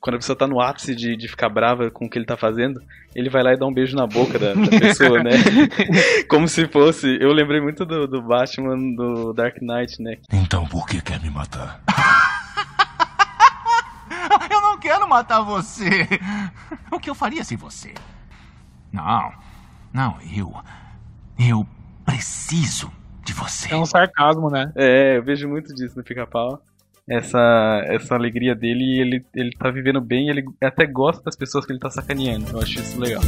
quando a pessoa tá no ápice de, de ficar brava com o que ele tá fazendo, ele vai lá e dá um beijo na boca da, da pessoa, né? Como se fosse. Eu lembrei muito do, do Batman do Dark Knight, né? Então por que quer me matar? Eu não quero matar você. O que eu faria sem você? Não. Não, eu. Eu preciso de você. É um sarcasmo, né? É, eu vejo muito disso no Pica-Pau. Essa, essa alegria dele e ele, ele tá vivendo bem e ele até gosta das pessoas que ele tá sacaneando. Eu acho isso legal.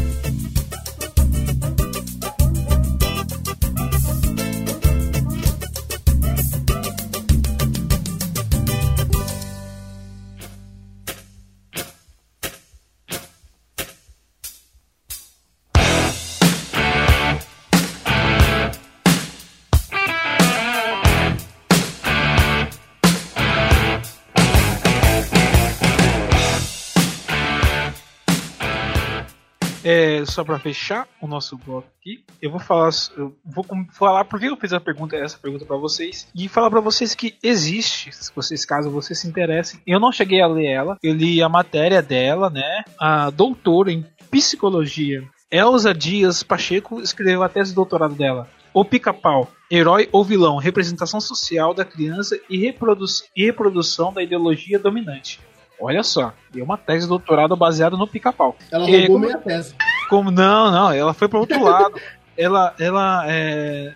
Só pra fechar o nosso bloco aqui, eu vou falar, eu vou falar por que eu fiz a pergunta, essa pergunta pra vocês e falar pra vocês que existe, se vocês caso vocês se interessem. Eu não cheguei a ler ela, eu li a matéria dela, né? A doutora em psicologia Elza Dias Pacheco escreveu a tese de doutorado dela. O Pica-Pau, herói ou vilão, representação social da criança e, reprodu e reprodução da ideologia dominante. Olha só, é uma tese de doutorado baseada no Pica-Pau. Ela roubou como- minha tese. Como não, não, ela foi para outro lado. Ela, ela é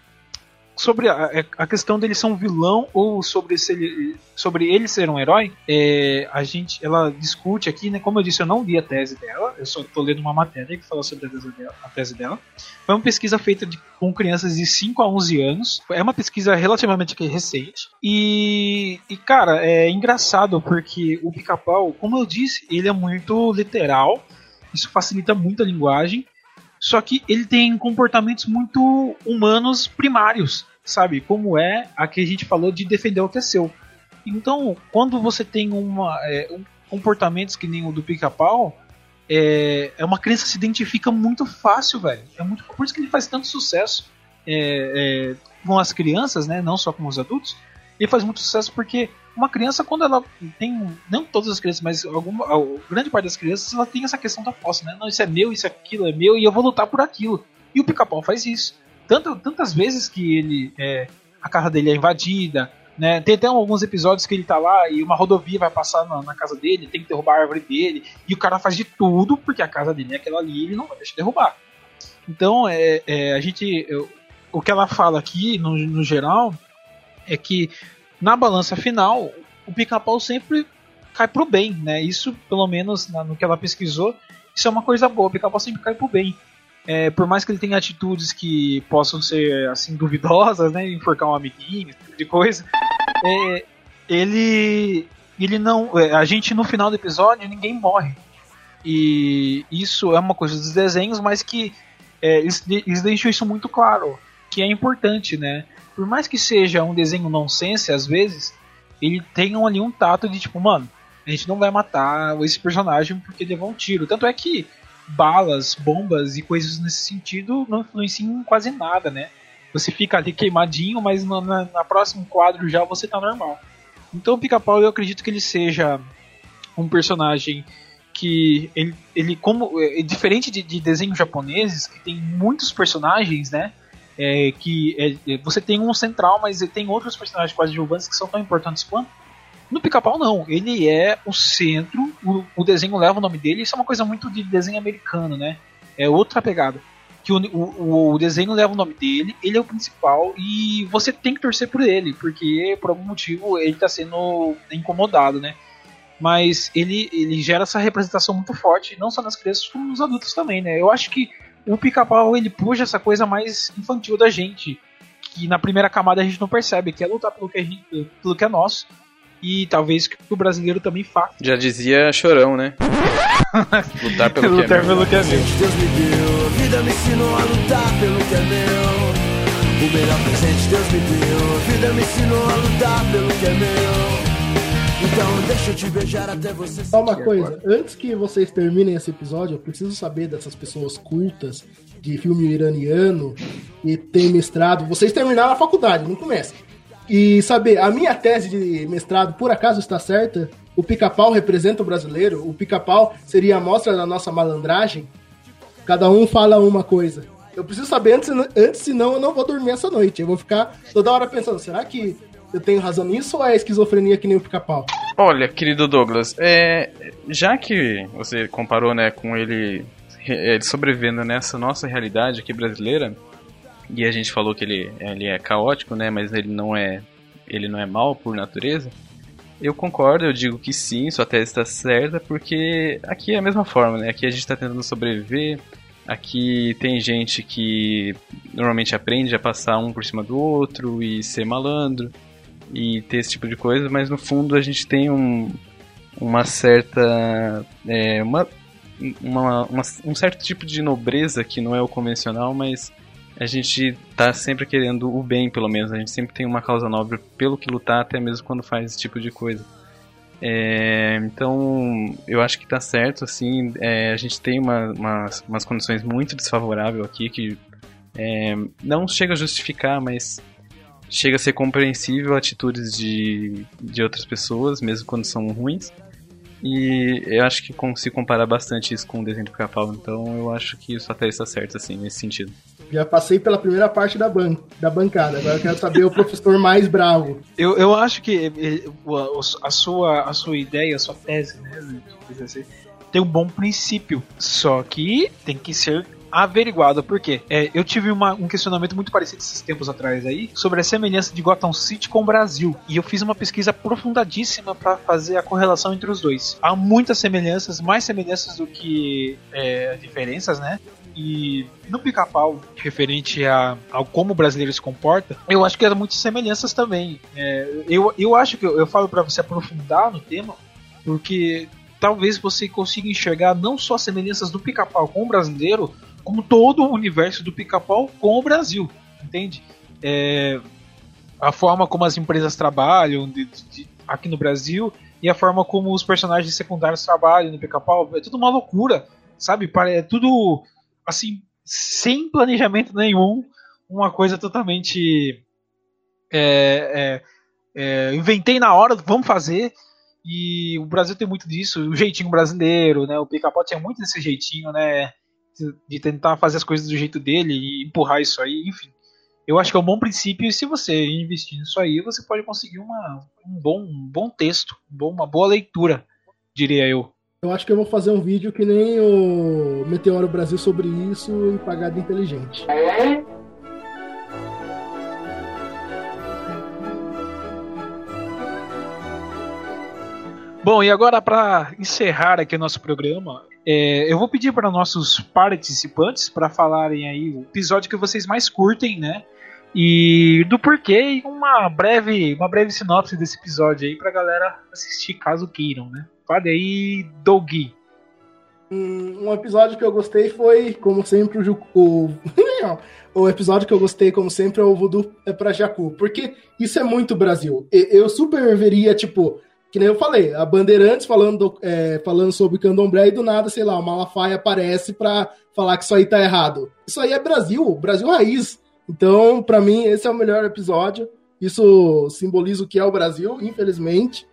sobre a, é, a questão dele ser um vilão ou sobre se ele, sobre ele ser um herói. é, a gente, ela discute aqui, né? Como eu disse, eu não li a tese dela. Eu só tô lendo uma matéria que fala sobre a tese dela. A tese dela. Foi uma pesquisa feita de- com crianças de 5 a 11 anos. É uma pesquisa relativamente recente. E, e, cara, é engraçado porque o pica-pau, como eu disse, ele é muito literal. Isso facilita muito a linguagem. Só que ele tem comportamentos muito humanos primários. sabe? Como é a que a gente falou de defender o que é seu. Então, quando você tem uma, é, um comportamentos que nem o do pica-pau, é, é uma criança se identifica muito fácil, velho. É muito, por isso que ele faz tanto sucesso é, é, com as crianças, né? Não só com os adultos. Ele faz muito sucesso porque uma criança, quando ela tem. Não todas as crianças, mas alguma, grande parte das crianças, ela tem essa questão da posse, né? Não, isso é meu, isso é aquilo é meu e eu vou lutar por aquilo. E o pica-pau faz isso. Tanto, tantas vezes que ele. É, a casa dele é invadida, né? Tem até alguns episódios que ele tá lá e uma rodovia vai passar na, na, casa dele, tem que derrubar a árvore dele, e o cara faz de tudo porque a casa dele é aquela ali ele não vai deixar derrubar. Então, é, é a gente. Eu, o que ela fala aqui, no, no geral, é que na balança final, o pica-pau sempre cai pro bem, né? Isso, pelo menos na, no que ela pesquisou, isso é uma coisa boa. O pica-pau sempre cai pro bem. É, por mais que ele tenha atitudes que possam ser assim duvidosas, né, enforcar um amiguinho, esse tipo de coisa, é, ele ele não, é, a gente no final do episódio ninguém morre e isso é uma coisa dos desenhos, mas que é, eles, eles deixam isso muito claro, que é importante, né? Por mais que seja um desenho nonsense às vezes, ele tem ali um tato de tipo, mano, a gente não vai matar esse personagem porque levou um tiro. Tanto é que balas, bombas e coisas nesse sentido não influenciam em quase nada, né? Você fica ali queimadinho, mas no na, na próximo quadro já você tá normal. Então o Pica-Pau eu acredito que ele seja um personagem que ele, ele como é, diferente de, de desenhos japoneses que tem muitos personagens, né? É, que é, você tem um central, mas tem outros personagens quase coadjuvantes que são tão importantes quanto. No pica-pau, não. Ele é o centro, o, o, desenho leva o nome dele. Isso é uma coisa muito de desenho americano, né? É outra pegada. Que o, o, o desenho leva o nome dele, ele é o principal e você tem que torcer por ele, porque por algum motivo ele está sendo incomodado, né? Mas ele, ele gera essa representação muito forte, não só nas crianças, como nos adultos também, né? Eu acho que o pica-pau ele puxa essa coisa mais infantil da gente, que na primeira camada a gente não percebe, que é lutar pelo que, a gente, pelo que é nosso e talvez que o brasileiro também faça. Já dizia Chorão, né? lutar pelo lutar que é meu. pelo que é meu. Deus me deu, vida me ensinou a lutar pelo que é meu. O melhor presente Deus me deu, vida me ensinou a lutar pelo que é meu. Então deixa eu te beijar até você Só uma coisa, antes que vocês terminem esse episódio, eu preciso saber dessas pessoas cultas de filme iraniano e tem mestrado. Vocês terminaram a faculdade, não começa. E saber, a minha tese de mestrado por acaso está certa? O pica-pau representa o brasileiro? O pica-pau seria a amostra da nossa malandragem? Cada um fala uma coisa. Eu preciso saber antes, antes, senão eu não vou dormir essa noite. Eu vou ficar toda hora pensando, será que eu tenho razão nisso ou é esquizofrenia que nem o pica-pau? Olha, querido Douglas, é, já que você comparou né, com ele, ele sobrevivendo nessa nossa realidade aqui brasileira, e a gente falou que ele, ele é caótico, né? Mas ele não é ele não é mal por natureza. Eu concordo, eu digo que sim, sua tese está certa, porque aqui é a mesma forma, né? Aqui a gente está tentando sobreviver. Aqui tem gente que normalmente aprende a passar um por cima do outro e ser malandro e ter esse tipo de coisa, mas no fundo a gente tem um, uma certa. É, uma, uma, uma, um certo tipo de nobreza que não é o convencional, mas a gente tá sempre querendo o bem, pelo menos. A gente sempre tem uma causa nobre pelo que lutar, até mesmo quando faz esse tipo de coisa. É, então, eu acho que tá certo, assim, é, a gente tem uma, umas, umas condições muito desfavoráveis aqui, que é, não chega a justificar, mas chega a ser compreensível atitudes de, de outras pessoas, mesmo quando são ruins. E eu acho que se comparar bastante isso com o desenho do Capau, então eu acho que isso até está certo, assim, nesse sentido. Já passei pela primeira parte da, ban da bancada, agora eu quero saber o professor mais bravo. Eu, eu acho que a sua, a sua ideia, a sua tese, né, tem um bom princípio, só que tem que ser averiguado. Por quê? É, eu tive uma, um questionamento muito parecido esses tempos atrás aí sobre a semelhança de Gotham City com o Brasil. E eu fiz uma pesquisa aprofundadíssima para fazer a correlação entre os dois. Há muitas semelhanças, mais semelhanças do que é, diferenças, né? E no pica-pau, referente a, ao como o brasileiro se comporta, eu acho que há muitas semelhanças também. É, eu, eu acho que eu, eu falo para você aprofundar no tema, porque talvez você consiga enxergar não só semelhanças do pica-pau com o brasileiro, como todo o universo do pica-pau com o Brasil, entende? É, a forma como as empresas trabalham de- de- aqui no Brasil e a forma como os personagens secundários trabalham no Pica-Pau. É tudo uma loucura, sabe? É tudo, assim, sem planejamento nenhum. Uma coisa totalmente. é, é, é, inventei na hora, vamos fazer. E o Brasil tem muito disso, o jeitinho brasileiro, né? O Pica-Pau tinha muito desse jeitinho, né? De- tentar fazer as coisas do jeito dele e empurrar isso aí, enfim. Eu acho que é um bom princípio e se você investir nisso aí, você pode conseguir uma, um, bom, um bom texto, um uma boa leitura, diria eu. Eu acho que eu vou fazer um vídeo que nem o Meteoro Brasil sobre isso e pagar de inteligente. Bom, e agora para encerrar aqui o nosso programa, é, eu vou pedir para nossos participantes para falarem aí o episódio que vocês mais curtem, né? E do porquê e uma breve, uma breve sinopse desse episódio aí pra galera assistir caso queiram, né? Fale aí, Dogi. Um um episódio que eu gostei foi, como sempre, o, o... O episódio que eu gostei, como sempre, é o Voodoo é pra Jacu. Porque isso é muito Brasil. Eu super veria, tipo, que nem eu falei, a Bandeirantes falando, é, falando sobre candomblé e do nada, sei lá, o Malafaia aparece pra falar que isso aí tá errado. Isso aí é Brasil, Brasil raiz. Então, pra mim, esse é o melhor episódio. Isso simboliza o que é o Brasil, infelizmente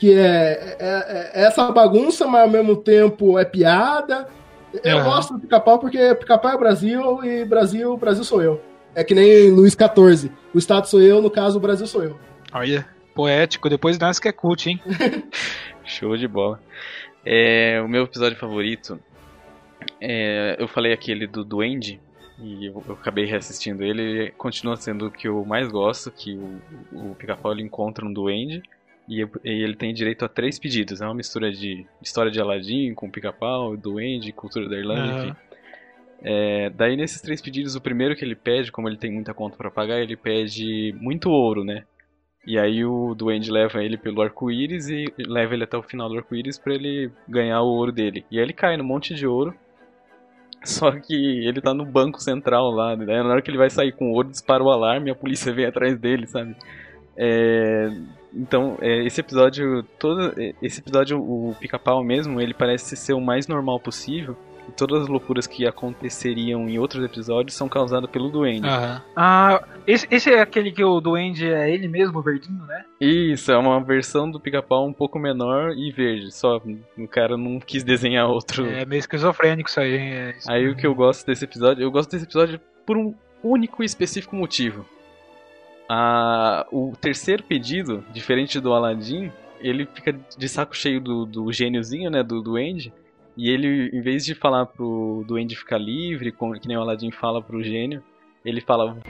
que é, é- é essa bagunça, mas ao mesmo tempo é piada. Eu Aham. gosto do pica-pau porque pica-pau é Brasil e Brasil, Brasil sou eu. É que nem Luiz XIV. O Estado sou eu, no caso, o Brasil sou eu. Olha, poético, depois nós que é cult, hein? Show de bola. É, o meu episódio favorito, é, eu falei aquele do Duende, e eu, eu acabei reassistindo ele, ele continua sendo o que eu mais gosto, que o, o Pica-Pau ele encontra um Duende, e, e ele tem direito a três pedidos. É uma mistura de história de Aladdin com Pica-Pau, Duende, cultura da Irlanda, Aham. enfim. É, daí nesses três pedidos, o primeiro que ele pede, como ele tem muita conta pra pagar, ele pede muito ouro, né? E aí o Duende leva ele pelo arco-íris e leva ele até o final do arco-íris pra ele ganhar o ouro dele. E aí ele cai num monte de ouro. Só que ele tá no banco central lá, né? Na hora que ele vai sair com o ouro, dispara o alarme e a polícia vem atrás dele, sabe? É, Então, é, esse episódio, todo esse episódio, o Pica-Pau mesmo, ele parece ser o mais normal possível. E todas as loucuras que aconteceriam em outros episódios são causadas pelo Duende. Aham. Ah, esse, esse é aquele que o Duende é ele mesmo, o verdinho, né? Isso, é uma versão do pica-pau um pouco menor e verde. Só o cara não quis desenhar outro. É meio esquizofrênico isso aí. hein? É isso. Aí o que eu gosto desse episódio, eu gosto desse episódio por um único e específico motivo. Ah, o terceiro pedido, diferente do Aladdin, ele fica de saco cheio do, do gêniozinho, né, do duende. E ele, em vez de falar pro duende ficar livre, com- que nem o Aladdin fala pro gênio, ele fala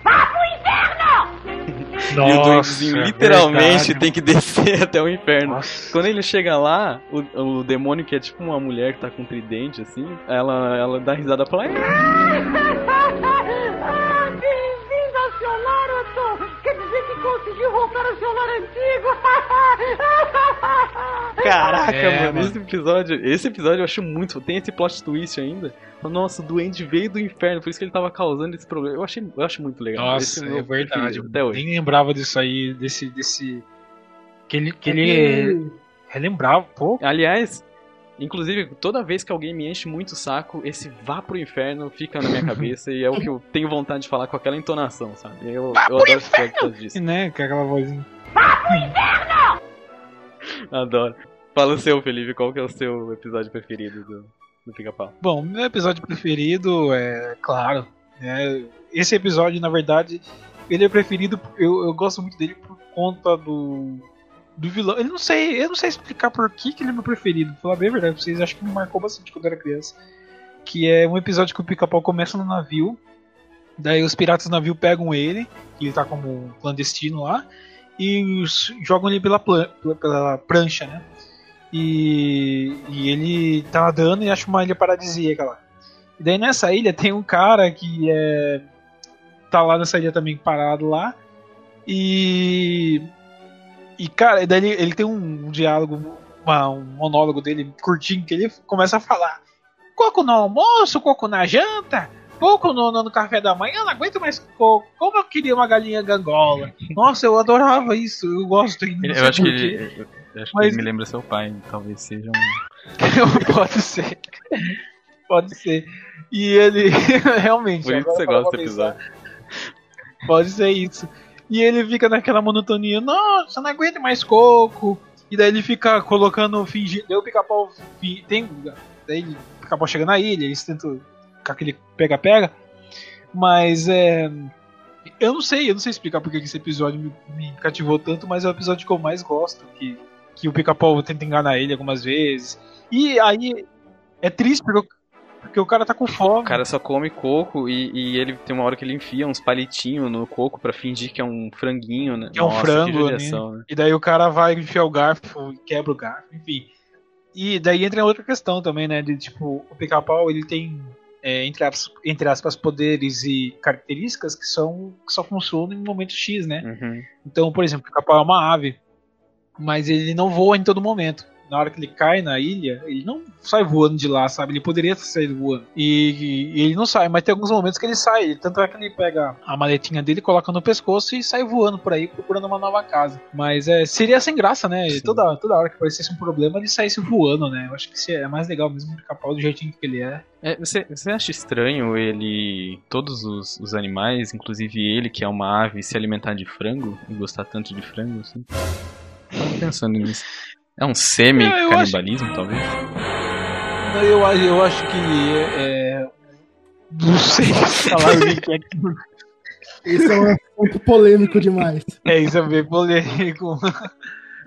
e o Nossa, duendezinho literalmente verdade. tem que descer até o inferno. Quando ele chega lá, o, o demônio, que é tipo uma mulher que tá com um tridente, assim, ela, ela dá risada pra lá. Caraca, É, mano, mano. esse episódio, esse episódio eu acho muito. Tem esse plot twist ainda. Nossa, o duende veio do inferno, por isso que ele tava causando esse problema. Eu achei, eu acho muito legal. Esse Nossa, meu é verdade. Até hoje. Nem lembrava disso aí, desse. desse... Que ele, que É ele relembrava, pô. Aliás, inclusive, toda vez que alguém me enche muito o saco, esse vá pro inferno fica na minha cabeça e é o que eu tenho vontade de falar com aquela entonação, sabe? Eu, eu adoro esse episódio por causa disso. Né? Com aquela vozinha. Adoro. Fala o seu, Felipe, qual que é o seu episódio preferido do, do Pica-Pau? Bom, meu episódio preferido é, claro, né, esse episódio, na verdade, ele é preferido, eu, eu gosto muito dele por conta do do vilão. Eu não sei, eu não sei explicar por que, que ele é meu preferido. Pra falar bem a verdade, pra vocês acho que me marcou bastante quando eu era criança. Que é um episódio que o Pica-Pau começa no navio, daí os piratas do navio pegam ele, que ele tá como clandestino lá, e jogam ele pela- pela prancha, né? E, e ele tá nadando e acha uma ilha paradisíaca lá. E daí nessa ilha tem um cara que é. tá lá nessa ilha também parado lá. E. E cara, daí ele, ele tem um, diálogo, uma- um monólogo dele curtinho que ele começa a falar: Coco no almoço, coco na janta. coco no, no, café da manhã, eu não aguento mais coco. Como eu queria uma galinha gangola. Nossa, eu adorava isso, eu gosto. sei Eu acho que ele, eu acho que Mas- ele me lembra seu pai, talvez seja um. Pode ser. Pode ser. E ele realmente. Por isso que você gosta do episódio. Pode ser isso. E ele fica naquela monotonia, nossa, não aguento mais coco. E daí ele fica colocando, fingindo. Daí o pica-pau tem. Daí o pica-pau chega na ilha, eles tentam com aquele pega-pega. Mas é. Eu não sei, eu não sei explicar porque que esse episódio me, me cativou tanto, mas é o episódio que eu mais gosto. Que, que o pica-pau tenta enganar ele algumas vezes. E aí é triste porque, o- porque o cara tá com fome. O cara só come coco e, e ele tem uma hora que ele enfia uns palitinhos no coco pra fingir que é um franguinho, né? que é um Nossa, frango, judiação, né? E daí o cara vai enfiar o garfo e quebra o garfo, enfim. E daí entra outra questão também, né? De tipo, o pica-pau ele tem, é, entre, aspas, entre aspas, poderes e características que, são, que só funcionam em momento X, né? Uhum. Então, por exemplo, o pica-pau é uma ave, mas ele não voa em todo momento. Na hora que ele cai na ilha, ele não sai voando de lá, sabe? Ele poderia sair voando. E, e ele não sai, mas tem alguns momentos que ele sai. Tanto é que ele pega a maletinha dele, coloca no pescoço e sai voando por aí, procurando uma nova casa. Mas é, seria sem graça, né? Toda, toda hora que aparecesse um problema, ele saísse voando, né? Eu acho que é mais legal mesmo o pica-pau do jeitinho que ele é. É, você, você acha estranho ele. Todos os, os animais, inclusive ele, que é uma ave, se alimentar de frango e gostar tanto de frango, assim? Tava pensando nisso. É um semi-canibalismo, talvez? Eu, acho- eu acho que é. é, Não sei falar o que é que. Esse é um assunto polêmico demais. É, isso é bem polêmico.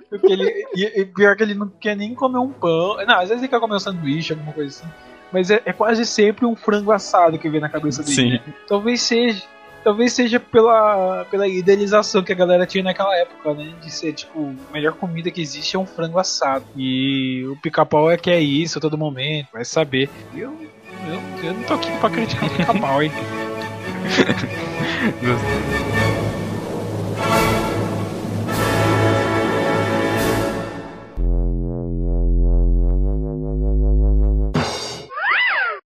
Porque ele. E, e pior que ele não quer nem comer um pão. Não, às vezes ele quer comer um sanduíche, alguma coisa assim. Mas é, é quase sempre um frango assado que vem na cabeça dele. Sim. Talvez seja. Talvez seja pela, pela idealização que a galera tinha naquela época, né? De ser, tipo, a melhor comida que existe é um frango assado. E o pica-pau é que é isso a todo momento, vai saber. Eu, eu, eu não tô aqui pra criticar o pica-pau, hein? Gostei.